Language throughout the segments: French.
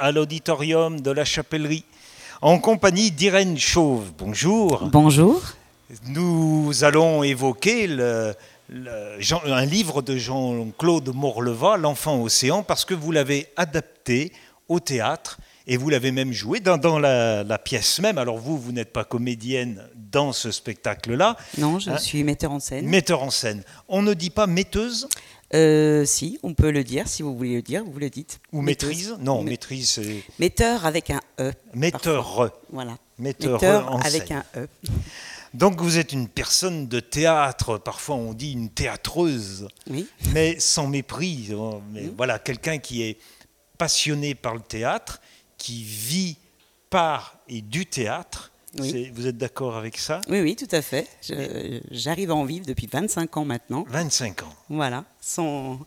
à l'auditorium de la Chapellerie, en compagnie d'Irène Chauve. Bonjour. Bonjour. Nous allons évoquer le, un livre de Jean-Claude Morleva, L'enfant océan, parce que vous l'avez adapté au théâtre et vous l'avez même joué dans, la, pièce même. Alors vous, vous n'êtes pas comédienne dans ce spectacle-là. Non, je hein suis metteur en scène. Metteur en scène. On ne dit pas metteuse? Euh, si, on peut le dire, si vous voulez le dire, vous le dites. Ou maîtrise Non, maîtrise, Metteur avec un E. Metteur. Voilà. Metteur, avec un E. Donc vous êtes une personne de théâtre, parfois on dit une théâtreuse, oui. mais sans mépris. Hein, mais Voilà, quelqu'un qui est passionné par le théâtre, qui vit par et du théâtre. Vous êtes d'accord avec ça? Oui, oui, tout à fait. J'arrive à en vivre depuis 25 ans maintenant. 25 ans. Voilà, sans,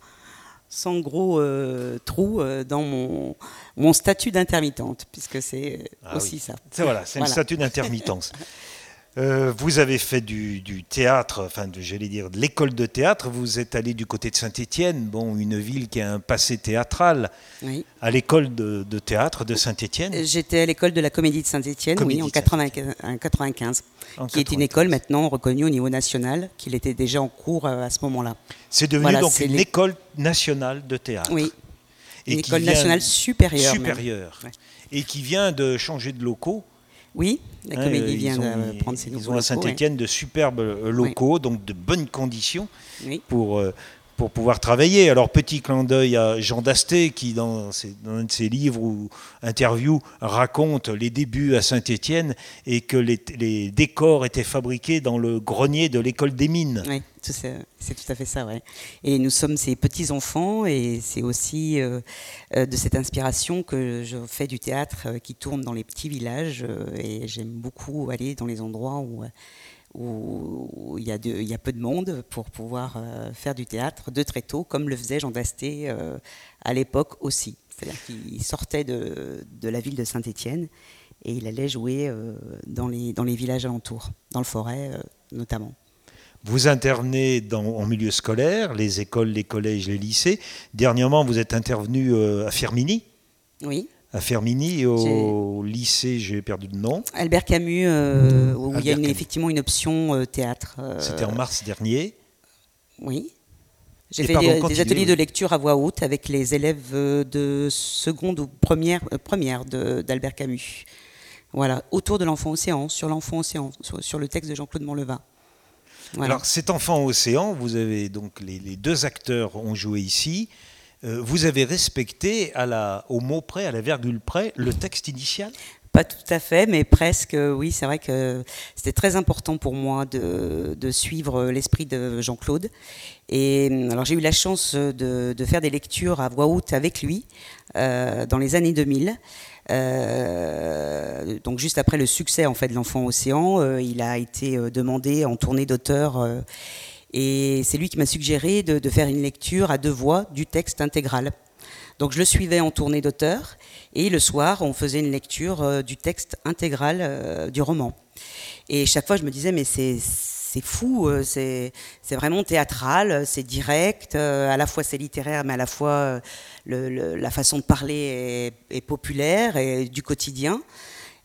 sans gros euh, trou euh, dans mon, mon statut d'intermittente, puisque c'est ah aussi ça. C'est voilà, c'est un statut d'intermittence. Euh, vous avez fait du, théâtre, enfin, j'allais dire de l'école de théâtre. Vous êtes allé du côté de Saint-Étienne, bon, une ville qui a un passé théâtral. Oui. À l'école de, théâtre de Saint-Étienne. J'étais à l'école de la Comédie de Saint-Étienne, oui, en 95, qui est une école maintenant reconnue au niveau national, qu'il était déjà en cours euh, à ce moment-là. C'est devenu donc une école nationale de théâtre. Oui. une école nationale supérieure. Supérieure. Et qui vient de changer de locaux oui, la comédie vient de prendre ses nouveaux Ils ont à Saint-Etienne de superbes euh, locaux, donc de bonnes conditions pour, euh, pour pouvoir travailler. Alors, petit clin d'œil à Jean Dasté, qui, dans, un de ses livres ou interviews, raconte les débuts à Saint-Étienne et que les, décors étaient fabriqués dans le grenier de l'école des mines. Oui, c'est tout à fait ça, ouais. Et nous sommes ces petits-enfants, et c'est aussi euh, euh, de cette inspiration que je fais du théâtre euh, qui tourne dans les petits villages, et j'aime beaucoup aller dans les endroits où où il y, a il y, a peu de monde pour pouvoir euh, faire du théâtre de très tôt, comme le faisait Jean Dasté euh, à l'époque aussi. C'est-à-dire qu'il sortait de, de, la ville de Saint-Étienne et il allait jouer euh, dans, les, dans les villages alentours, dans le forêt notamment. Vous internez dans, en milieu scolaire, les écoles, les collèges, les lycées. Dernièrement, vous êtes intervenu à Firmini. Oui à Fermini au lycée, j'ai perdu le nom. Albert Camus, euh, où il y a effectivement une option euh, théâtre. Euh, C'était en mars dernier. Oui. J'ai fait des, ateliers de lecture à voix haute avec les élèves de seconde ou première, première d'Albert Camus. Voilà, autour de l'enfant océan, sur l'enfant océan, sur, le texte de Jean-Claude Montleva. Alors cet enfant océan, vous avez donc les, les deux acteurs ont joué ici. Euh, vous avez respecté au mot près, à la virgule près, le texte initial? Pas tout à fait, mais presque, oui, c'est vrai que c'était très important pour moi de, suivre l'esprit de Jean-Claude. Et alors j'ai eu la chance de, faire des lectures à voix haute avec lui euh, dans les années 2000. Euh, donc juste après le succès en fait de l'enfant océan, il a été demandé en tournée d'auteur et c'est lui qui m'a suggéré de, faire une lecture à deux voix du texte intégral. Donc je le suivais en tournée d'auteur et le soir on faisait une lecture euh, du texte intégral euh, du roman. Et chaque fois je me disais mais c'est fou, euh, c'est vraiment théâtral, c'est direct, à la fois c'est littéraire mais à la fois la façon de parler est populaire et du quotidien.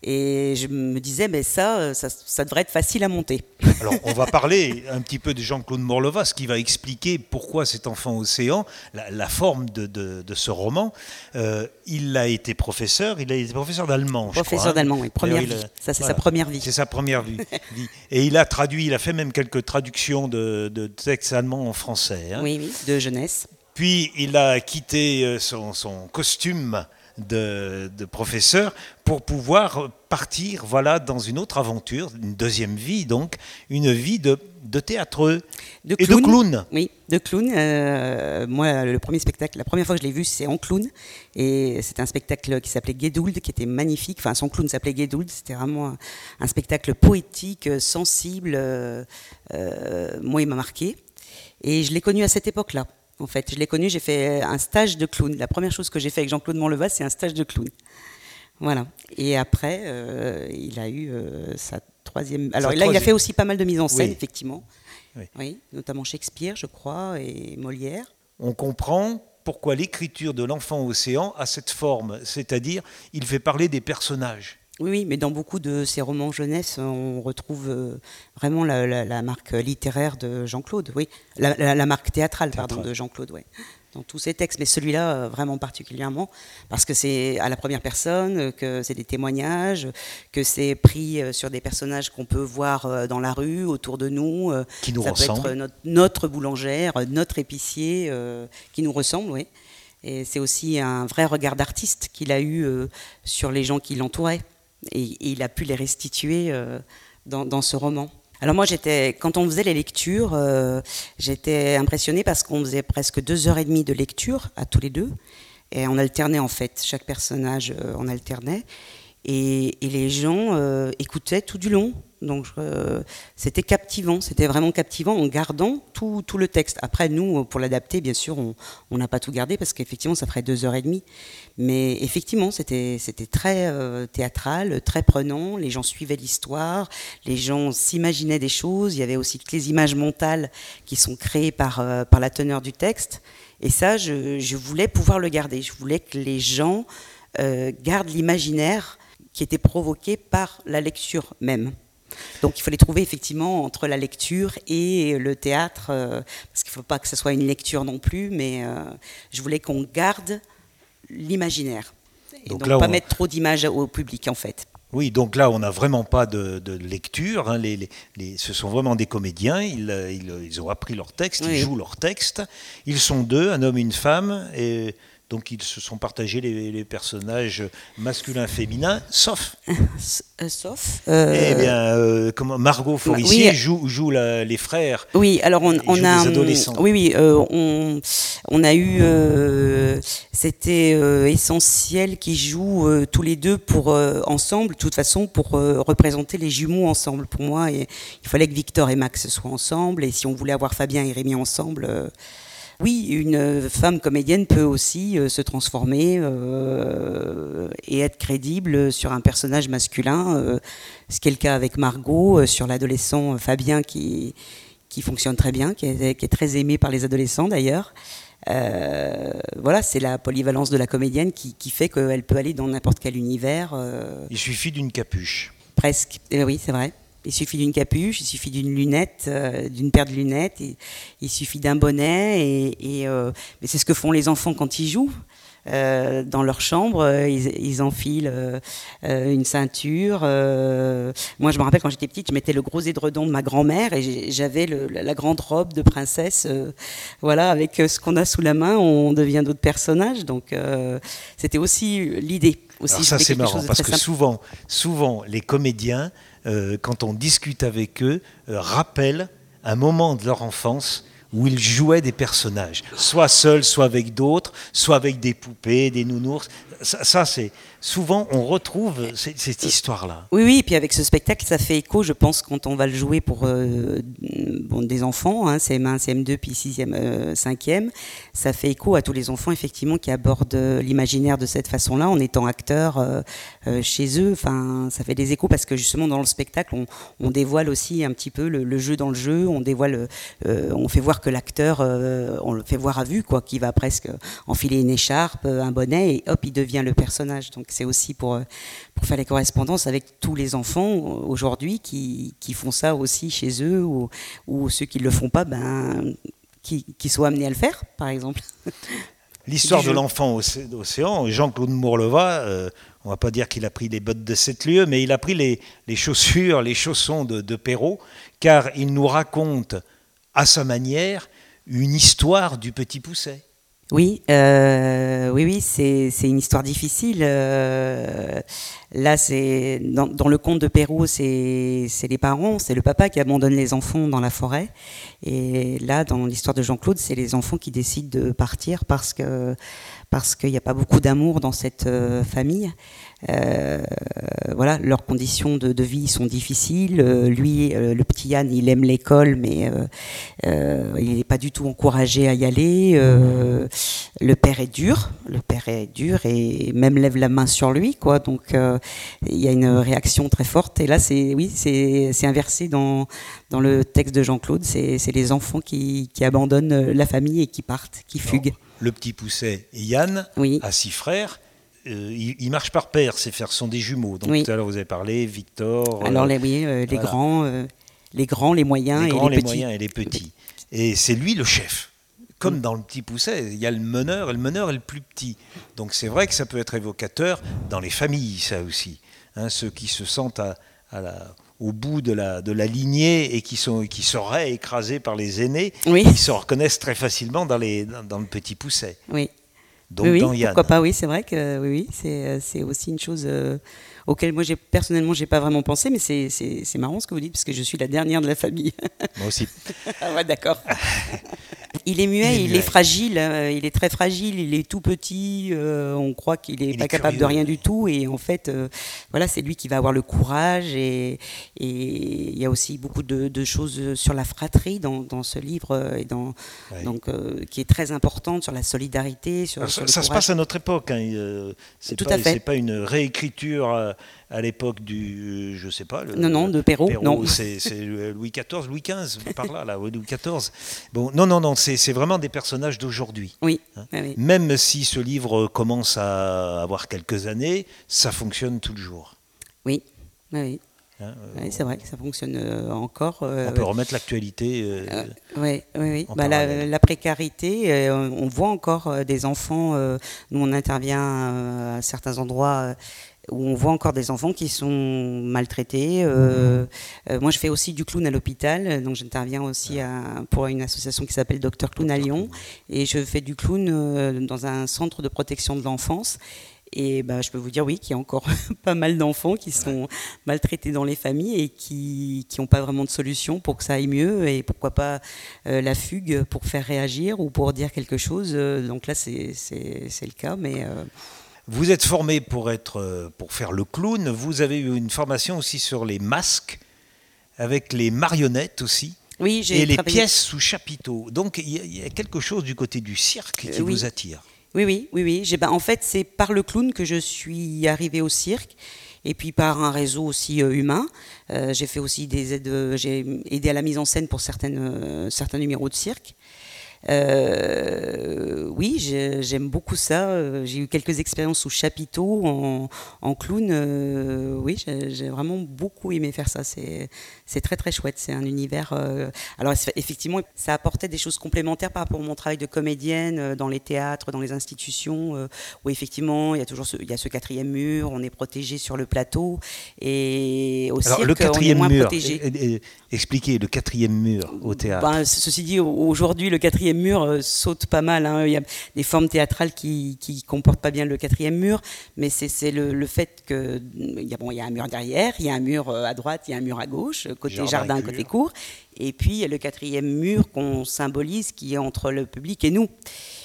Et je me disais, mais ça, ça, devrait être facile à monter. Alors, on va parler un petit peu de Jean-Claude Morlova, ce qui va expliquer pourquoi cet enfant océan, la, forme de, de, ce roman. Euh, il a été professeur, il a été professeur d'allemand. Professeur hein. d'allemand, oui, première vie. ça, c'est sa première vie. C'est sa première vie. Et il a traduit, il a fait même quelques traductions de, de textes allemands en français. Hein. Oui, oui, de jeunesse. Puis il a quitté euh, son, son costume de, professeur pour pouvoir partir voilà, dans une autre aventure, une deuxième vie donc, une vie de, de théâtreux de et de clown. Oui, de clown. Euh, moi, le premier spectacle, la première fois que je l'ai vu, c'est en clown. Et c'était un spectacle qui s'appelait Guédould, qui était magnifique. Enfin, son clown s'appelait Guédould. C'était vraiment un, spectacle poétique, sensible. Euh, euh, moi, il m'a marqué. Et je l'ai connu à cette époque-là. En fait, je l'ai connu, j'ai fait un stage de clown. La première chose que j'ai fait avec Jean-Claude Montleva, c'est un stage de clown. Voilà. Et après, euh, il a eu euh, sa troisième. Alors là, il a fait aussi pas mal de mise en scène, effectivement. Oui. notamment Shakespeare, je crois, et Molière. On comprend pourquoi l'écriture de l'enfant océan a cette forme, c'est-à-dire il fait parler des personnages. Oui, mais dans beaucoup de ces romans jeunesse, on retrouve euh, vraiment la, marque littéraire de Jean-Claude, oui, la, marque théâtrale, pardon, de Jean-Claude, oui dans tous ces textes, mais celui-là euh, vraiment particulièrement, parce que c'est à la première personne, que c'est des témoignages, que c'est pris euh, sur des personnages qu'on peut voir dans la rue, autour de nous. Qui nous Ça peut être notre, notre, boulangère, notre épicier, qui nous ressemble, oui. Et c'est aussi un vrai regard d'artiste qu'il a eu sur les gens qui l'entouraient et, il a pu les restituer euh, dans, ce roman. Alors moi, j'étais, quand on faisait les lectures, euh, j'étais impressionnée parce qu'on faisait presque deux heures et demie de lecture à tous les deux, et on alternait en fait, chaque personnage euh, en alternait, et, les gens écoutaient tout du long. Donc c'était captivant, c'était vraiment captivant en gardant tout, le texte. Après, nous, pour l'adapter, bien sûr, on n'a pas tout gardé parce qu'effectivement, ça ferait deux heures et demie. Mais effectivement, c'était très euh, théâtral, très prenant. Les gens suivaient l'histoire, les gens s'imaginaient des choses. Il y avait aussi toutes les images mentales qui sont créées par, euh, la teneur du texte. Et ça, je, voulais pouvoir le garder. Je voulais que les gens euh, gardent l'imaginaire qui était provoqué par la lecture même. Donc il fallait trouver effectivement entre la lecture et le théâtre, parce qu'il ne faut pas que ce soit une lecture non plus, mais je voulais qu'on garde l'imaginaire. Et donc, pas mettre trop d'images au public en fait. Oui, donc là, on n'a vraiment pas de, lecture. Hein. Les, ce sont vraiment des comédiens. Ils, ils, ont appris leur texte, ils jouent leur texte. Ils sont deux, un homme et une femme. Et donc ils se sont partagés les, personnages masculins féminins, sauf. Euh, sauf. Euh, eh bien, euh, comment Margot Forissier joue, joue les frères. Oui, alors on, on a. Les adolescents. Oui, oui, on, on, a eu. C'était essentiel qu'ils jouent tous les deux pour ensemble, de toute façon, pour représenter les jumeaux ensemble. Pour moi, et, il fallait que Victor et Max soient ensemble, et si on voulait avoir Fabien et Rémi ensemble oui, une femme comédienne peut aussi euh, se transformer euh, et être crédible sur un personnage masculin, euh, ce qui est le cas avec Margot sur l'adolescent Fabien qui, qui fonctionne très bien, qui est, très aimé par les adolescents d'ailleurs. voilà, c'est la polyvalence de la comédienne qui, qui fait qu'elle peut aller dans n'importe quel univers. Il suffit d'une capuche. Presque, oui, c'est vrai. Il suffit d'une capuche, il suffit d'une lunette, euh, d'une paire de lunettes, il suffit d'un bonnet. Et, euh, mais c'est ce que font les enfants quand ils jouent. Euh, dans leur chambre, ils, enfilent une ceinture. moi, je me rappelle quand j'étais petite, je mettais le gros édredon de ma grand-mère et j'avais la grande robe de princesse. voilà, avec ce qu'on a sous la main, on devient d'autres personnages. Donc, c'était aussi l'idée. Aussi, ça, c'est marrant parce que souvent, souvent, les comédiens quand on discute avec eux, euh, rappellent un moment de leur enfance où ils jouaient des personnages, soit seuls, soit avec d'autres, soit avec des poupées, des nounours. Ça, c'est souvent on retrouve cette, histoire-là. Oui, oui, et puis avec ce spectacle, ça fait écho, je pense, quand on va le jouer pour euh, des enfants, hein, CM1, CM2, puis 6e, 5e, ça fait écho à tous les enfants, effectivement, qui abordent l'imaginaire de cette façon-là, en étant acteurs chez eux. Enfin, ça fait des échos parce que justement, dans le spectacle, on, dévoile aussi un petit peu le, jeu dans le jeu, on dévoile, on fait voir que l'acteur, euh, on le fait voir à vue, quoi, qui va presque enfiler une écharpe, euh, un bonnet, et hop, il devient le personnage. C'est aussi pour, euh, pour faire les correspondances avec tous les enfants aujourd'hui qui, qui, font ça aussi chez eux, ou, ou ceux qui ne le font pas, ben, qui, qui soient amenés à le faire, par exemple. L'histoire de l'enfant océan, Jean-Claude Mourleva, on va pas dire qu'il a pris les bottes de sept lieux, mais il a pris les, les chaussures, les chaussons de, de Perrault, car il nous raconte à sa manière, une histoire du petit pousset. Oui, euh, oui, oui, c'est une histoire difficile. Euh, là, c'est dans, le conte de Pérou, c'est les parents, c'est le papa qui abandonne les enfants dans la forêt. Et là, dans l'histoire de Jean-Claude, c'est les enfants qui décident de partir parce que parce qu'il n'y a pas beaucoup d'amour dans cette euh, famille. Euh, voilà, leurs conditions de, vie sont difficiles. Euh, lui, euh, le petit Yann, il aime l'école, mais il n'est pas du tout encouragé à y aller. le père est dur, le père est dur et même lève la main sur lui, quoi. Donc il y a une réaction très forte. Et là, c'est oui, c'est inversé dans, dans le texte de Jean-Claude. C'est les enfants qui, qui, abandonnent la famille et qui partent, qui fuguent. le petit Pousset et Yann a six frères. Euh, ils, marchent par paire, ces frères sont des jumeaux. Donc tout à l'heure vous avez parlé, Victor. Alors les, oui, les grands, les grands, les moyens les grands, et les, moyens et les petits. Et c'est lui le chef. Comme mm. dans le petit pousset, il y a le meneur, et le meneur est le plus petit. Donc c'est vrai que ça peut être évocateur dans les familles, ça aussi. Hein, ceux qui se sentent à, au bout de la, de la lignée et qui, sont, qui seraient écrasés par les aînés, ils se reconnaissent très facilement dans, les, dans, le petit pousset. Oui. Donc oui, dans Yann. Pourquoi pas, oui, c'est vrai que oui, oui c'est aussi une chose euh, auquel moi, personnellement, j'ai pas vraiment pensé, mais c'est marrant ce que vous dites, parce que je suis la dernière de la famille. Moi aussi. ah ouais, d'accord. Il est muet, il est, fragile, euh, il est très fragile, il est tout petit, euh, on croit qu'il n'est pas capable de rien du tout, et en fait, euh, voilà, c'est lui qui va avoir le courage, et, il y a aussi beaucoup de, choses sur la fratrie dans, ce livre, et dans, donc, qui est très importante sur la solidarité. Sur, ça, se passe à notre époque, hein, c'est pas, pas une réécriture à l'époque du, je sais pas. Le, non, non, de Perrault. non. C'est Louis XIV, Louis XV, par là, là, Louis XIV. Bon, non, non, non, c'est vraiment des personnages d'aujourd'hui. Hein. Oui, oui, Même si ce livre commence à avoir quelques années, ça fonctionne toujours. Oui, oui. Hein, euh, oui, c'est vrai que ça fonctionne euh, encore. Euh, on peut remettre l'actualité. oui, oui, oui. Bah, la, la, précarité, on voit encore des enfants. nous, on intervient à certains endroits où on voit encore des enfants qui sont maltraités. Euh, euh, moi, je fais aussi du clown à l'hôpital, donc j'interviens aussi pour une association qui s'appelle Docteur Clown à Lyon, et je fais du clown euh, dans un centre de protection de l'enfance. Et bah, je peux vous dire, oui, qu'il y a encore pas mal d'enfants qui sont maltraités dans les familles et qui n'ont pas vraiment de solution pour que ça aille mieux. Et pourquoi pas la fugue pour faire réagir ou pour dire quelque chose. donc là, c'est le cas. Mais vous êtes formé pour, être, euh, pour faire le clown. Vous avez eu une formation aussi sur les masques, avec les marionnettes aussi. Oui, Et les pièces sous chapiteau. Donc il y, a quelque chose du côté du cirque qui vous attire. Oui, oui, oui, oui. Ben, en fait, c'est par le clown que je suis arrivée au cirque et puis par un réseau aussi euh, humain. Euh, j'ai fait aussi des aides, j'ai aidé à la mise en scène pour certaines, certains numéros de cirque. Euh, oui, j'aime beaucoup ça. Euh, j'ai eu quelques expériences sous chapiteau, en, clown. Euh, oui, j'ai vraiment beaucoup aimé faire ça. C'est très très chouette. C'est un univers. alors effectivement, ça apportait des choses complémentaires par rapport à mon travail de comédienne dans les théâtres, dans les institutions, où effectivement il y a toujours ce, il y a ce quatrième mur, on est protégé sur le plateau et au alors, le quatrième on est moins mur, protégé. Expliquez le quatrième mur au théâtre. Ben, ceci dit, aujourd'hui le quatrième mur euh, saute pas mal. Hein. Il y a des formes théâtrales qui, qui comportent pas bien le quatrième mur, mais c'est le, fait que il y, a, bon, il y a un mur derrière, il y a un mur euh, à droite, il y a un mur à gauche, côté jardin, côté cour, et puis il y a le quatrième mur qu'on symbolise qui est entre le public et nous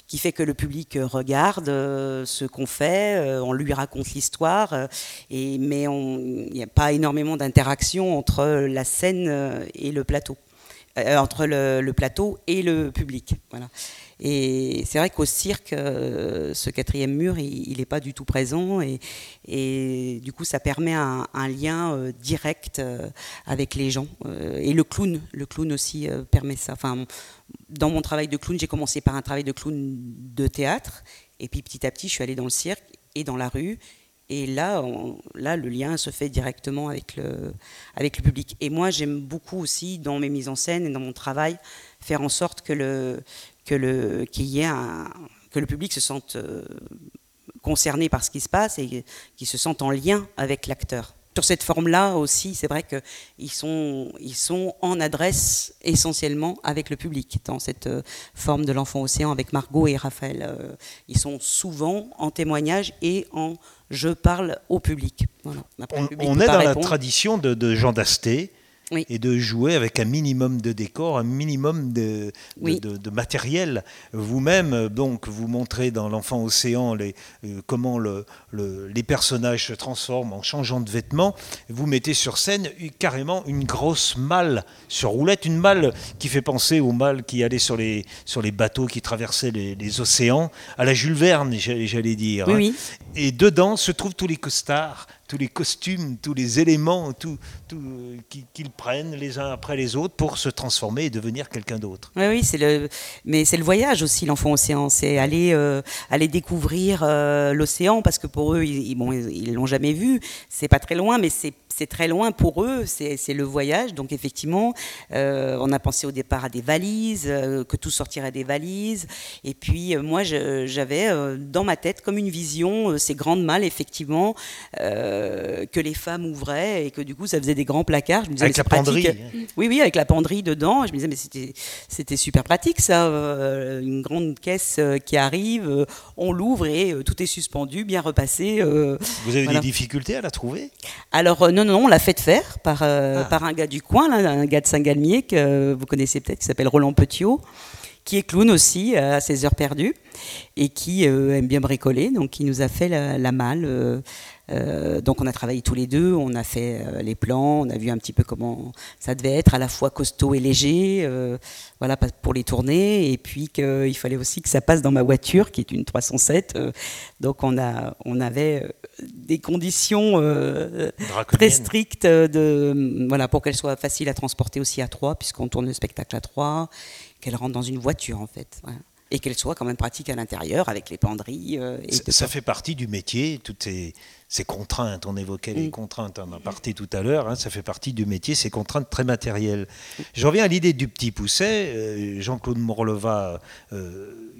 qui fait que le public regarde euh, ce qu'on fait, on lui raconte l'histoire, et mais il n'y a pas énormément d'interaction entre la scène et le plateau. Euh, entre le, plateau et le public. Voilà. Et c'est vrai qu'au cirque, euh, ce quatrième mur, il n'est pas du tout présent et, du coup, ça permet un, lien euh, direct avec les gens. et le clown, le clown aussi permet ça. Enfin, dans mon travail de clown, j'ai commencé par un travail de clown de théâtre et puis petit à petit, je suis allée dans le cirque et dans la rue et là, le lien se fait directement avec le, public. Et moi, j'aime beaucoup aussi, dans mes mises en scène et dans mon travail, faire en sorte que le, que le, qu'il y ait que le public se sente euh, concerné par ce qui se passe et qu'il se sente en lien avec l'acteur sur cette forme-là aussi, c'est vrai qu'ils sont, ils sont en adresse essentiellement avec le public, dans cette euh, forme de l'enfant océan avec Margot et Raphaël. Euh, ils sont souvent en témoignage et en je parle au public. on, est dans la tradition de, de Jean Dasté, et de jouer avec un minimum de décor, un minimum de, de, matériel. Vous-même, donc, vous montrez dans l'enfant océan les, euh, comment le, les personnages se transforment en changeant de vêtements. Vous mettez sur scène carrément une grosse malle sur roulette, une malle qui fait penser aux malles qui allaient sur les, sur les bateaux qui traversaient les, océans, à la Jules Verne, j'allais dire. Hein. Et dedans se trouvent tous les costards tous les costumes, tous les éléments tout, tout, qu'ils prennent les uns après les autres pour se transformer et devenir quelqu'un d'autre. Oui, oui, c'est le, mais c'est le voyage aussi, l'enfant océan. C'est aller, euh, aller découvrir euh, l'océan parce que pour eux, ils, bon, ils l'ont jamais vu. C'est pas très loin, mais c'est c'est très loin pour eux, c'est le voyage. Donc effectivement, euh, on a pensé au départ à des valises, euh, que tout sortirait des valises. Et puis euh, moi, j'avais dans ma tête comme une vision ces grandes malles, effectivement, que les femmes ouvraient et que du coup, ça faisait des grands placards. Je me disais, avec la penderie. Oui, oui, avec la penderie dedans. Je me disais, mais c'était super pratique ça, une grande caisse qui arrive, on l'ouvre et tout est suspendu, bien repassé. Vous avez des difficultés à la trouver? Alors non, non, on l'a fait faire par, euh, ah. par un gars du coin, un gars de Saint-Galmier que vous connaissez peut-être, qui s'appelle Roland Petiot, qui est clown aussi à ses heures perdues et qui euh, aime bien bricoler. Donc, il nous a fait la, malle. Euh, donc, on a travaillé tous les deux, on a fait les plans, on a vu un petit peu comment ça devait être, à la fois costaud et léger, voilà, pour les tournées. Et puis qu'il fallait aussi que ça passe dans ma voiture, qui est une 307. donc, on, a, on avait des conditions euh, très strictes de, voilà, pour qu'elle soit facile à transporter aussi à trois, puisqu'on tourne le spectacle à trois, qu'elle rentre dans une voiture en fait. Et qu'elle soit quand même pratique à l'intérieur avec les penderies. Euh, ça, fait partie du métier, toutes ces, ces contraintes. On évoquait les mm. contraintes en aparté tout à l'heure. Hein, ça fait partie du métier, ces contraintes très matérielles. Je reviens à l'idée du petit pousset. Euh, Jean-Claude Morleva,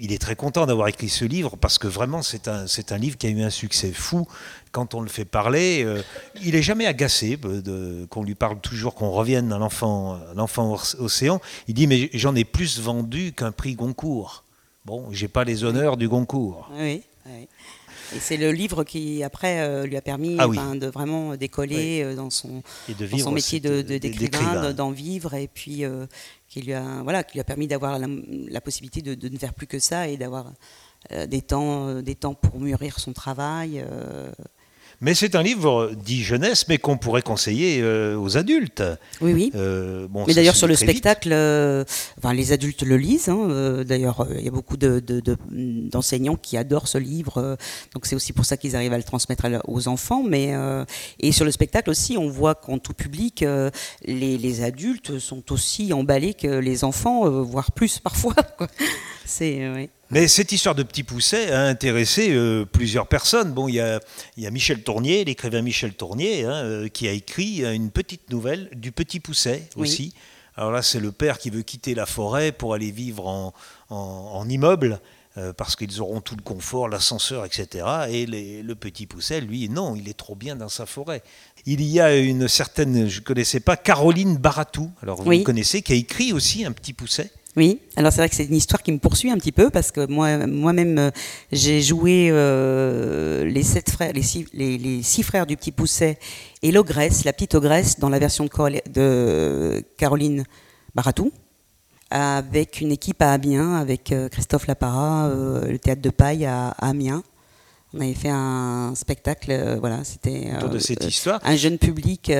il est très content d'avoir écrit ce livre parce que vraiment, c'est un, c'est un livre qui a eu un succès fou quand on le fait parler, euh, il est jamais agacé euh, qu'on lui parle toujours, qu'on revienne à l'enfant, l'enfant océan. Il dit mais j'en ai plus vendu qu'un prix Goncourt. Bon, j'ai pas les honneurs du Goncourt. Oui. Et c'est le livre qui après euh, lui a permis ah de vraiment décoller dans son, son métier de, d'écrivain, d'en vivre et puis qui lui a voilà qui lui a permis d'avoir la, possibilité de, ne faire plus que ça et d'avoir des temps des temps pour mûrir son travail. Mais c'est un livre dit jeunesse, mais qu'on pourrait conseiller euh, aux adultes. Oui, oui. Euh, bon, mais d'ailleurs, sur le spectacle, euh, enfin, les adultes le lisent. Hein, d'ailleurs, il y a beaucoup d'enseignants de, qui adorent ce livre. donc, c'est aussi pour ça qu'ils arrivent à le transmettre aux enfants. Mais, et sur le spectacle aussi, on voit qu'en tout public, les, les, adultes sont aussi emballés que les enfants, voire plus parfois. C'est. Oui. Mais cette histoire de Petit Pousset a intéressé euh, plusieurs personnes. Bon, il y a, Michel Tournier, l'écrivain Michel Tournier, hein, euh, qui a écrit une petite nouvelle du Petit Pousset aussi. Alors là, c'est le père qui veut quitter la forêt pour aller vivre en, immeuble. Euh, parce qu'ils auront tout le confort, l'ascenseur, etc. Et le petit Pousset, lui, non, il est trop bien dans sa forêt. Il y a une certaine, je ne connaissais pas, Caroline Baratou, alors vous connaissez, qui a écrit aussi un petit Pousset. Oui, alors c'est vrai que c'est une histoire qui me poursuit un petit peu parce que moi, moi-même, euh, j'ai joué euh, les sept frères, les six, les, six, frères du petit Pousset et l'ogresse, la petite ogresse, dans la version de, Caroline Baratou, avec une équipe à Amiens, avec euh, Christophe Lapara, le théâtre de Paille à, Amiens. On avait fait un spectacle, voilà, c'était de cette histoire. un jeune public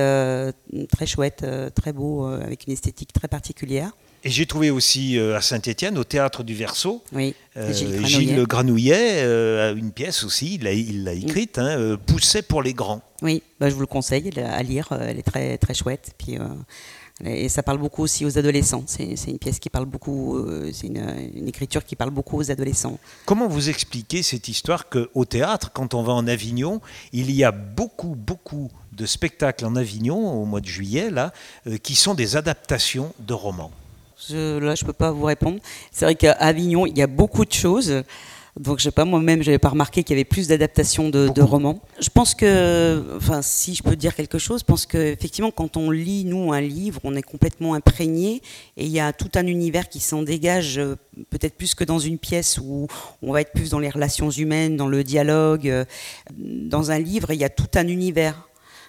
très chouette, très beau, avec une esthétique très particulière. Et j'ai trouvé aussi euh, à Saint-Étienne, au théâtre du Verseau, oui, euh, Gilles Granouillet, euh, une pièce aussi, il l'a écrite, hein, Pousset pour les grands. Oui, bah, je vous le conseille à lire, elle est très, très chouette. Puis, et ça parle beaucoup aussi aux adolescents. C'est une pièce qui parle beaucoup, c'est une, une, écriture qui parle beaucoup aux adolescents. Comment vous expliquez cette histoire qu'au théâtre, quand on va en Avignon, il y a beaucoup, beaucoup de spectacles en Avignon au mois de juillet, là, qui sont des adaptations de romans? Je, là, je ne peux pas vous répondre. C'est vrai qu'à Avignon, il y a beaucoup de choses. Donc, je sais pas, moi-même, je n'avais pas remarqué qu'il y avait plus d'adaptations de, romans. Je pense que, enfin, si je peux dire quelque chose, je pense qu'effectivement, quand on lit, nous, un livre, on est complètement imprégné et il y a tout un univers qui s'en dégage, euh, peut-être plus que dans une pièce où on va être plus dans les relations humaines, dans le dialogue. Euh, dans un livre, il y a tout un univers.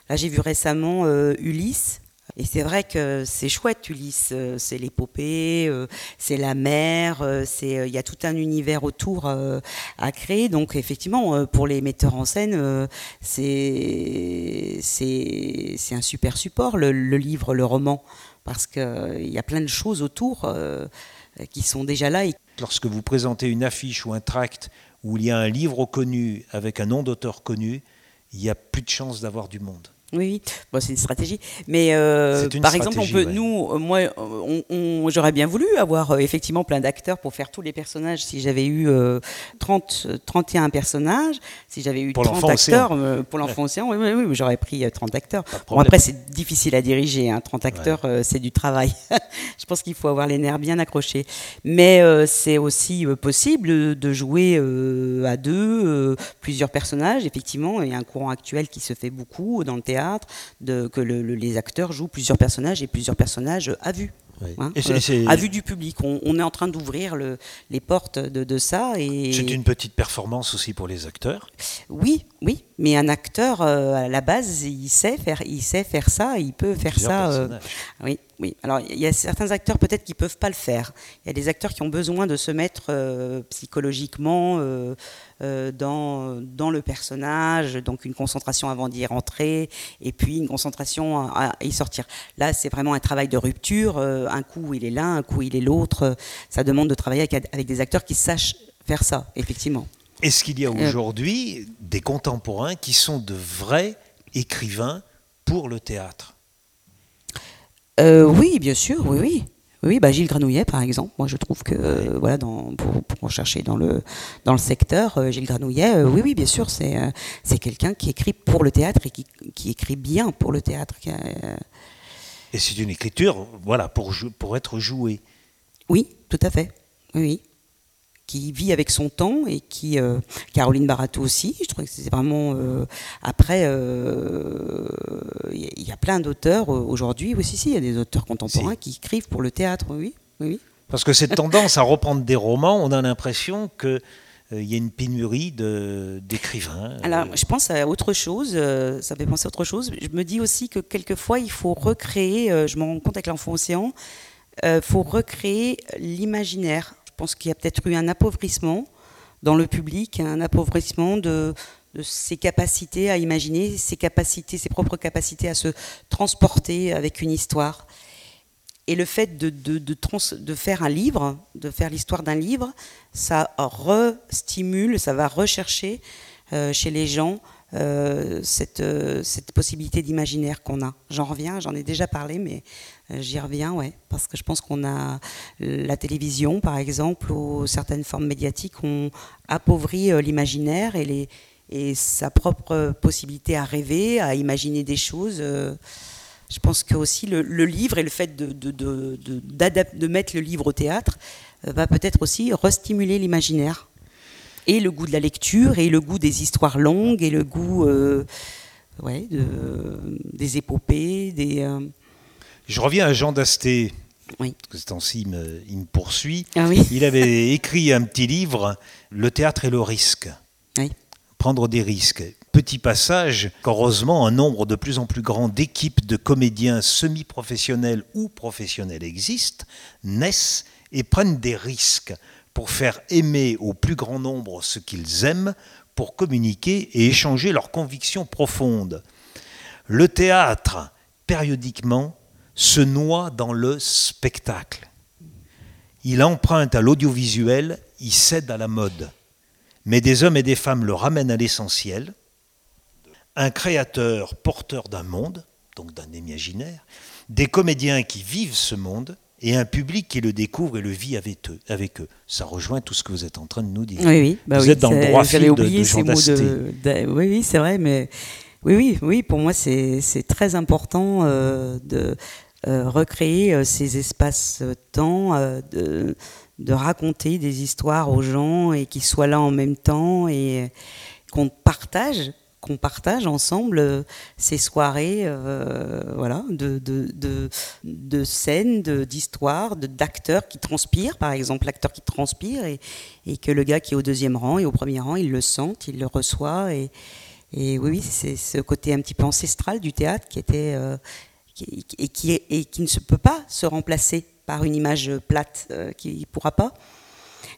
Là, j'ai vu récemment euh, Ulysse et c'est vrai que c'est chouette, Ulysse. Euh, c'est l'épopée, euh, c'est la mer, euh, il y a tout un univers autour à créer. Donc effectivement, pour les metteurs en scène, c'est c'est un super support le, livre, le roman, parce qu'il y a plein de choses autour qui sont déjà là. Lorsque vous présentez une affiche ou un tract où il y a un livre connu avec un nom d'auteur connu, il y a plus de chances d'avoir du monde. Oui, bon, c'est une stratégie. Mais euh, par exemple, on peut, nous, euh, moi, on, j'aurais bien voulu avoir euh, effectivement plein d'acteurs pour faire tous les personnages. Si j'avais eu 30, 31 personnages, si j'avais eu 30 acteurs pour l'enfant océan, oui, oui, oui j'aurais pris 30 acteurs. Bon, après, c'est difficile à diriger. Hein, 30 acteurs, c'est du travail. Je pense qu'il faut avoir les nerfs bien accrochés. Mais c'est aussi possible de jouer à deux plusieurs personnages. Effectivement, il y a un courant actuel qui se fait beaucoup dans le théâtre de, que les acteurs jouent plusieurs personnages et plusieurs personnages à vue. Hein, euh, à vue du public. On, est en train d'ouvrir les portes de, ça. Et... C'est une petite performance aussi pour les acteurs Oui, oui. Mais un acteur, euh, à la base, il sait faire, il sait faire ça, il peut faire ça. Euh, oui, oui. Alors, il y a certains acteurs peut-être qui peuvent pas le faire. Il y a des acteurs qui ont besoin de se mettre psychologiquement dans, dans le personnage, donc une concentration avant d'y rentrer, et puis une concentration à, y sortir. Là, c'est vraiment un travail de rupture. un coup, il est l'un, un coup, il est l'autre. Ça demande de travailler avec, avec des acteurs qui sachent faire ça, effectivement. Est-ce qu'il y a euh. aujourd'hui des contemporains qui sont de vrais écrivains pour le théâtre? Euh, Oui, bien sûr, oui, oui. Oui, bah Gilles Granouillet, par exemple. Moi, je trouve que, euh, voilà, dans, pour, pour, chercher dans le, dans le secteur, Gilles Granouillet, oui, oui, bien sûr, c'est c'est quelqu'un qui écrit pour le théâtre et qui, qui écrit bien pour le théâtre. Et c'est une écriture, voilà, pour, pour être jouée. Oui, tout à fait. Oui qui vit avec son temps et qui euh, Caroline Barato aussi je trouve que c'est vraiment euh, après il euh, y, a plein d'auteurs aujourd'hui aussi si il y a des auteurs contemporains qui écrivent pour le théâtre oui oui parce que cette tendance à reprendre des romans on a l'impression que il y a une pénurie d'écrivains. Alors, je pense à autre chose, ça fait penser à autre chose. Je me dis aussi que quelquefois, il faut recréer, je me rends compte avec l'enfant océan, il faut recréer l'imaginaire pense qu'il y a peut-être eu un appauvrissement dans le public, un appauvrissement de, ses capacités à imaginer, ses capacités, ses propres capacités à se transporter avec une histoire. Et le fait de, de, faire un livre, de faire l'histoire d'un livre, ça restimule, ça va rechercher euh, chez les gens euh, cette, euh, cette, possibilité d'imaginaire qu'on a. J'en reviens, j'en ai déjà parlé, mais euh, j'y reviens, ouais, parce que je pense qu'on a la télévision, par exemple, ou certaines formes médiatiques ont appauvri l'imaginaire et, sa propre possibilité à rêver, à imaginer des choses. Je pense que aussi le, livre et le fait de, mettre le livre au théâtre va peut-être aussi restimuler l'imaginaire et le goût de la lecture, et le goût des histoires longues, et le goût euh, ouais, des épopées. Des, euh, Je reviens à Jean Dasté. Oui. Ce temps-ci, il me, il me poursuit. Ah oui. Il avait écrit un petit livre, Le théâtre et le risque. Oui. Prendre des risques. Petit passage qu'heureusement un nombre de plus en plus grand d'équipes de comédiens semi-professionnels ou professionnels existent, naissent et prennent des risques pour faire aimer au plus grand nombre ce qu'ils aiment, pour communiquer et échanger leurs convictions profondes. Le théâtre, périodiquement, se noie dans le spectacle. Il emprunte à l'audiovisuel, il cède à la mode. Mais des hommes et des femmes le ramènent à l'essentiel. Un créateur porteur d'un monde, donc d'un imaginaire, des comédiens qui vivent ce monde, et un public qui le découvre et le vit avec eux. Avec eux. Ça rejoint tout ce que vous êtes en train de nous dire. Oui, oui. Bah vous êtes dans le droit fil de, de Jean de, Oui, oui, c'est vrai, mais oui, oui, oui. Pour moi, c'est très important euh, de euh, recréer euh, ces espaces-temps, de, de raconter des histoires aux gens et qu'ils soient là en même temps et qu'on partage qu'on partage ensemble euh, ces soirées euh, voilà, de, de, de, de scènes, d'histoires, d'acteurs qui transpirent, par exemple l'acteur qui transpire et, et, que le gars qui est au deuxième rang et au premier rang, il le sent, il le reçoit. Et, et oui, c'est ce côté un petit peu ancestral du théâtre qui était... Euh, et, qui, et qui ne se peut pas se remplacer par une image plate qui ne pourra pas.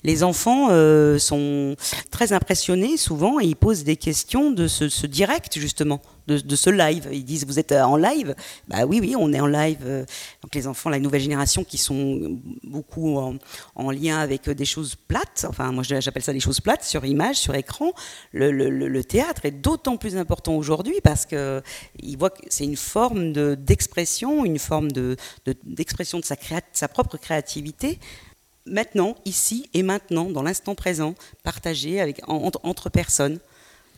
Les enfants euh, sont très impressionnés souvent et ils posent des questions de ce, direct justement, de, ce live. Ils disent vous êtes en live? Bah oui, oui, on est en live. Donc les enfants, la nouvelle génération qui sont beaucoup en, lien avec des choses plates, enfin moi j'appelle ça des choses plates, sur image, sur écran. Le, théâtre est d'autant plus important aujourd'hui parce qu'ils voient que c'est une forme d'expression, une forme d'expression de, sa propre créativité maintenant, ici et maintenant, dans l'instant présent, partagé avec, entre, personnes,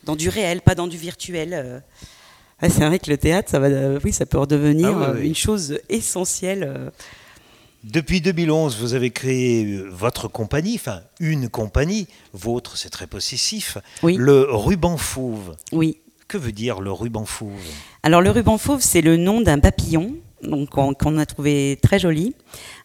dans du réel, pas dans du virtuel. Euh. c'est vrai que le théâtre, ça, va, euh, oui, ça peut redevenir ah euh, une chose essentielle. Depuis 2011, vous avez créé votre compagnie, enfin une compagnie, vôtre c'est très possessif, le ruban fauve. Oui. Que veut dire le ruban fauve? Alors le ruban fauve, c'est le nom d'un papillon donc qu'on a trouvé très joli.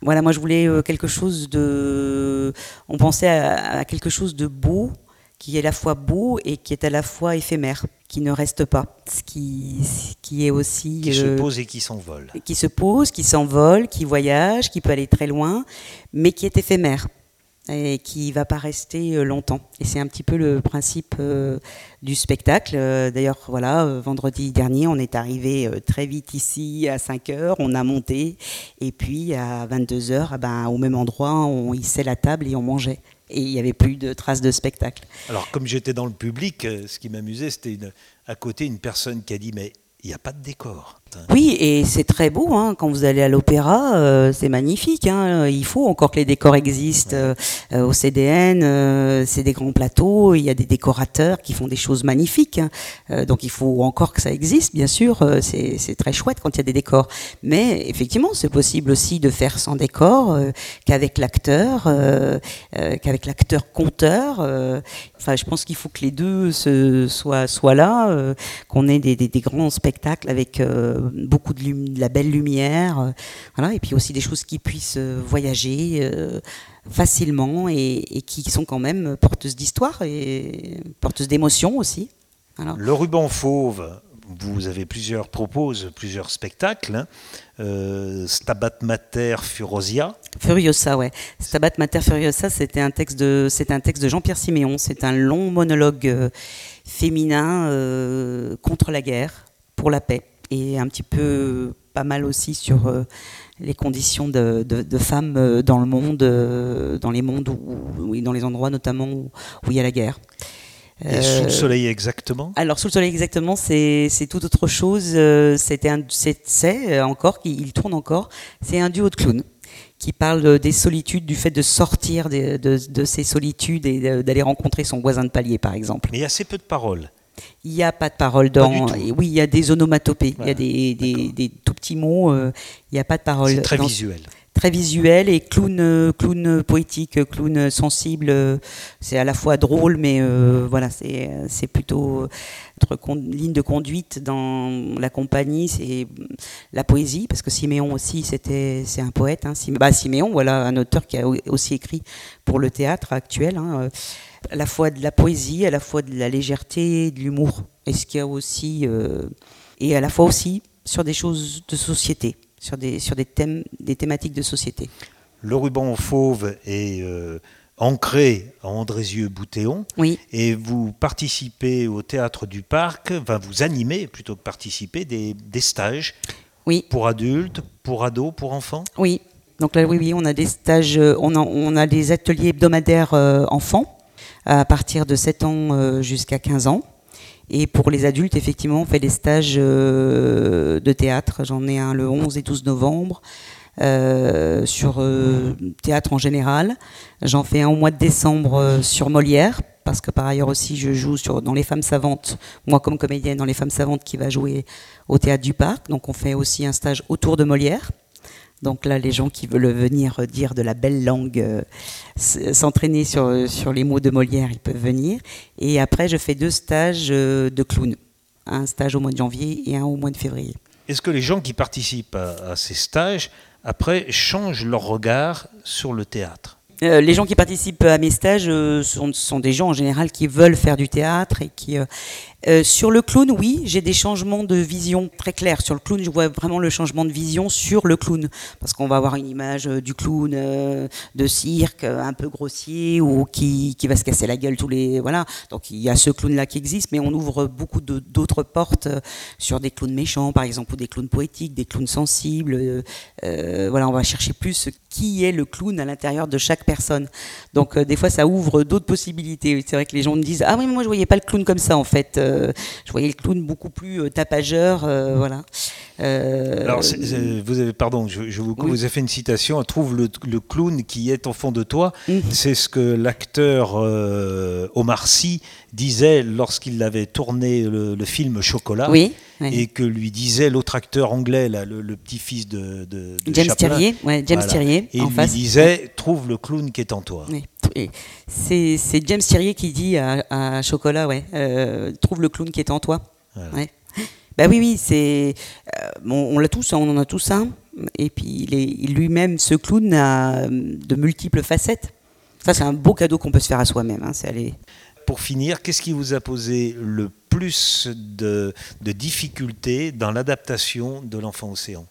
Voilà, moi je voulais euh, quelque chose de, on pensait à, quelque chose de beau, qui est à la fois beau et qui est à la fois éphémère, qui ne reste pas, ce qui, qui est aussi qui se euh, pose et qui s'envole, qui se pose, qui s'envole, qui voyage, qui peut aller très loin, mais qui est éphémère et qui va pas rester euh, longtemps. Et c'est un petit peu le principe euh, du spectacle. Euh, d'ailleurs, voilà, vendredi dernier, on est arrivé très vite ici à 5 heures, on a monté, et puis à 22 heures, ah ben, au même endroit, on hissait la table et on mangeait. Et il n'y avait plus de traces de spectacle. Alors, comme j'étais dans le public, ce qui m'amusait, c'était à côté une personne qui a dit Mais il n'y a pas de décor. Oui, et c'est très beau. Hein. Quand vous allez à l'opéra, euh, c'est magnifique. Hein. Il faut encore que les décors existent. Euh, au CDN, euh, c'est des grands plateaux. Il y a des décorateurs qui font des choses magnifiques. Hein. donc il faut encore que ça existe, bien sûr. c'est très chouette quand il y a des décors. Mais effectivement, c'est possible aussi de faire sans décor qu'avec l'acteur, qu'avec l'acteur conteur. Enfin, je pense qu'il faut que les deux se, soient, soient là, qu'on ait des, des, des, grands spectacles avec beaucoup de, la belle lumière, euh, voilà, et puis aussi des choses qui puissent euh, voyager euh, facilement et, qui sont quand même porteuses d'histoire et porteuses d'émotions aussi. Le ruban fauve, vous avez plusieurs proposes, plusieurs spectacles. Hein. Stabat Mater Furosia. Furiosa, ouais. Stabat Mater Furiosa, c'était un texte de, c'est un texte de Jean-Pierre Siméon. C'est un long monologue féminin contre la guerre, pour la paix et un petit peu pas mal aussi sur euh, les conditions de, femmes euh, dans le monde, euh, dans les mondes où, dans les endroits notamment où, il y a la guerre. Et sous le soleil exactement? Alors sous le soleil exactement, c'est tout autre chose. C'est encore, il tourne encore. C'est un duo de clowns qui parle des solitudes, du fait de sortir de, de ces solitudes et d'aller rencontrer son voisin de palier, par exemple. Mais il y a assez peu de paroles. Il n'y a pas de parole dans. oui, il y a des onomatopées, il y a des, des, tout petits mots, euh, il n'y a pas de parole. C'est très visuel. Très visuel et clown, euh, clown poétique, clown sensible. Euh, c'est à la fois drôle, mais voilà, c'est plutôt notre ligne de conduite dans la compagnie, c'est la poésie, parce que Siméon aussi, c'était c'est un poète. Hein, bah, Siméon, voilà, un auteur qui a aussi écrit pour le théâtre actuel. Hein, à la fois de la poésie, à la fois de la légèreté, de l'humour. Et ce qu'il y a aussi, euh, et à la fois aussi sur des choses de société, sur des, sur des thèmes, des thématiques de société. Le ruban fauve est euh, ancré à Andrézieux-Boutéon. Oui. Et vous participez au théâtre du parc, enfin vous animez plutôt que participer des, des stages. Oui. Pour adultes, pour ados, pour enfants? Oui. Donc là, oui, oui, on a des stages, euh, on a, on a des ateliers hebdomadaires enfants à partir de 7 ans euh, jusqu'à 15 ans. Et pour les adultes, effectivement, on fait des stages euh, de théâtre. J'en ai un le 11 et 12 novembre. Euh, sur théâtre en général. J'en fais un au mois de décembre sur Molière, parce que par ailleurs aussi je joue sur, dans Les Femmes Savantes, moi comme comédienne dans Les Femmes Savantes qui va jouer au théâtre du Parc. Donc on fait aussi un stage autour de Molière. Donc là, les gens qui veulent venir dire de la belle langue, euh, s'entraîner sur, sur les mots de Molière, ils peuvent venir. Et après, je fais deux stages euh, de clown. Un stage au mois de janvier et un au mois de février. Est-ce que les gens qui participent à, ces stages, après, changent leur regard sur le théâtre? Euh, les gens qui participent à mes stages sont, sont, des gens en général qui veulent faire du théâtre et qui Euh, sur le clown, oui, j'ai des changements de vision très clairs. Sur le clown, je vois vraiment le changement de vision sur le clown. Parce qu'on va avoir une image euh, du clown euh, de cirque, un peu grossier, ou qui, qui, va se casser la gueule tous les. Voilà. Donc il y a ce clown-là qui existe, mais on ouvre beaucoup d'autres portes sur des clowns méchants, par exemple, ou des clowns poétiques, des clowns sensibles. voilà, on va chercher plus qui est le clown à l'intérieur de chaque personne. Donc des fois, ça ouvre d'autres possibilités. C'est vrai que les gens me disent Ah oui, moi je voyais pas le clown comme ça en fait. Euh, je voyais le clown beaucoup plus euh, tapageur, euh, voilà. Alors, vous avez, pardon, je, vous, vous avez fait une citation. Trouve le, clown qui est au fond de toi. Mhm. C'est ce que l'acteur Omar Sy disait lorsqu'il avait tourné le, film Chocolat. Oui. Et que lui disait l'autre acteur anglais, là, le, petit-fils de, James Thierry, ouais, James Thierry. Et il lui disait trouve le clown qui est en toi. C'est James Thierry qui dit à, Chocolat, ouais, euh, trouve le clown qui est en toi. Ouais. Bah oui, oui, c'est. Euh, on l'a tous, hein, on en a tous un. Et puis lui-même, ce clown a de multiples facettes. Ça, c'est un beau cadeau qu'on peut se faire à soi-même. Hein, aller... Pour finir, qu'est-ce qui vous a posé le plus de, difficultés dans l'adaptation de l'enfant océan?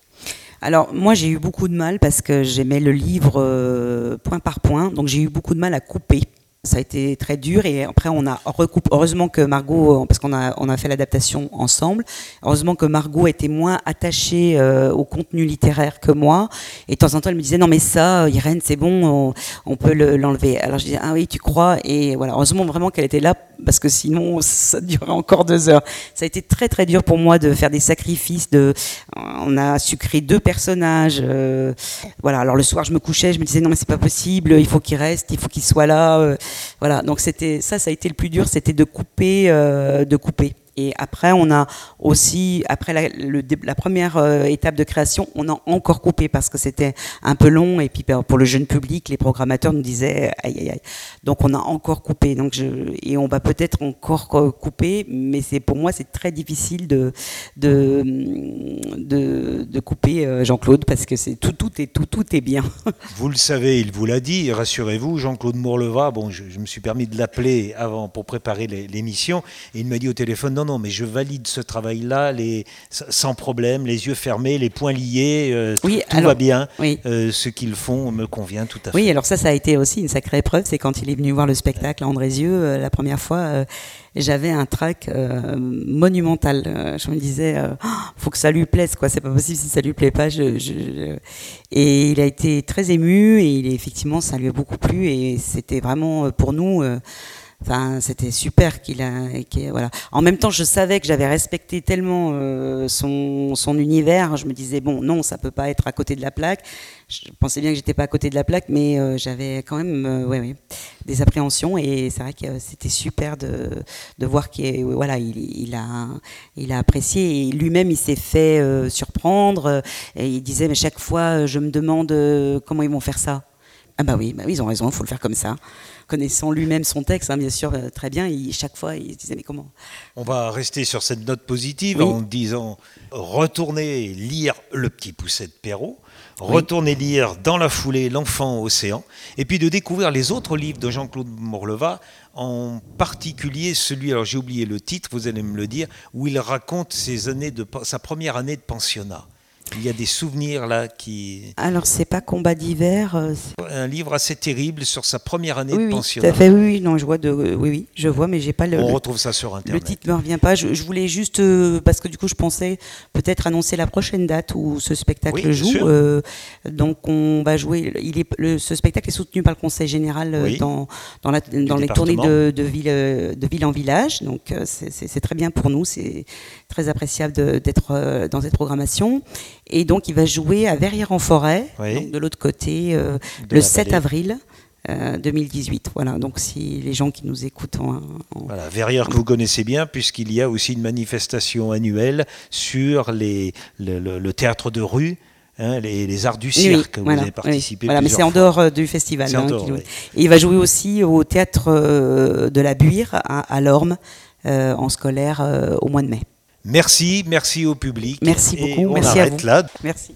Alors moi j'ai eu beaucoup de mal parce que j'aimais le livre euh, point par point, donc j'ai eu beaucoup de mal à couper. Ça a été très dur et après on a recoupé. Heureusement que Margot, euh, parce qu'on a, on a fait l'adaptation ensemble, heureusement que Margot était moins attachée euh, au contenu littéraire que moi. Et de temps en temps elle me disait non mais ça, Irène c'est bon, on, peut l'enlever. Alors je disais ah oui tu crois? Et voilà. Heureusement vraiment qu'elle était là parce que sinon ça durait encore deux heures. Ça a été très très dur pour moi de faire des sacrifices. De, on a sucré deux personnages. Euh, voilà. Alors le soir je me couchais, je me disais non mais c'est pas possible, il faut qu'il reste, il faut qu'il soit là. Voilà, donc c'était ça, ça a été le plus dur, c'était de couper, euh, de couper. Et après, on a aussi, après la, première euh, étape de création, on a encore coupé parce que c'était un peu long. Et puis pour le jeune public, les programmateurs nous disaient aïe aïe aïe. Donc on a encore coupé. Donc et on va peut-être encore couper, mais pour moi c'est très difficile de de, de, couper euh, Jean-Claude parce que c'est tout tout est tout tout est bien. Vous le savez, il vous l'a dit. Rassurez-vous, Jean-Claude Mourleva. Bon, je, je, me suis permis de l'appeler avant pour préparer l'émission et il m'a dit au téléphone non, non, mais je valide ce travail-là les, sans problème, les yeux fermés, les poings liés, euh, tout va bien. Euh, ce qu'ils font me convient tout à fait. Oui, alors ça, ça a été aussi une sacrée épreuve. C'est quand il est venu voir le spectacle à Andrézieux, euh, la première fois, j'avais un trac monumental. je me disais, oh, faut que ça lui plaise, quoi. C'est pas possible si ça lui plaît pas. Je, Et il a été très ému et il, effectivement, ça lui a beaucoup plu et c'était vraiment pour nous Enfin, c'était super qu'il a, voilà. En même temps, je savais que j'avais respecté tellement euh, son, son, univers. Je me disais bon, non, ça peut pas être à côté de la plaque. Je pensais bien que j'étais pas à côté de la plaque, mais euh, j'avais quand même, euh, des appréhensions. Et c'est vrai que c'était super de, de voir qu'il, voilà, il, a, il a apprécié. Lui-même, il s'est fait surprendre. Et il disait, mais chaque fois, je me demande comment ils vont faire ça. Ah bah oui, bah oui, ils ont raison, il faut le faire comme ça. Connaissant lui-même son texte, hein, bien sûr, euh, très bien, il, chaque fois, il se disait, mais comment On va rester sur cette note positive en disant, retournez lire Le Petit Pousset de Perrault, retournez lire dans la foulée L'Enfant Océan, et puis de découvrir les autres livres de Jean-Claude Morleva, en particulier celui, alors j'ai oublié le titre, vous allez me le dire, où il raconte ses années de, sa première année de pensionnat. Il y a des souvenirs là qui. Alors c'est pas combat d'hiver. Euh, un livre assez terrible sur sa première année de pension. Tout fait, oui, non, je vois de, oui, oui, je vois, mais j'ai pas le. On retrouve ça sur internet. Le titre me revient pas. Je, voulais juste euh, parce que du coup je pensais peut-être annoncer la prochaine date où ce spectacle joue. Euh, donc on va jouer. Il est, ce spectacle est soutenu par le Conseil général dans dans, la, dans les tournées de, de, ville de ville en village. Donc c'est très bien pour nous. C'est très appréciable d'être dans cette programmation. Et donc, il va jouer à Verrières-en-Forêt, de l'autre côté, euh, le 7 avril. 2018. Euh, voilà, donc si les gens qui nous écoutent en, Voilà, Verrières que vous connaissez bien, puisqu'il y a aussi une manifestation annuelle sur les, le, théâtre de rue. Hein, les, arts du cirque, vous avez participé. Voilà, mais c'est en dehors euh, du festival. Hein, Et il va jouer aussi au théâtre de la Buire à, à Lorme en scolaire au mois de mai. Merci, merci au public. Merci beaucoup. merci à vous. là. Merci.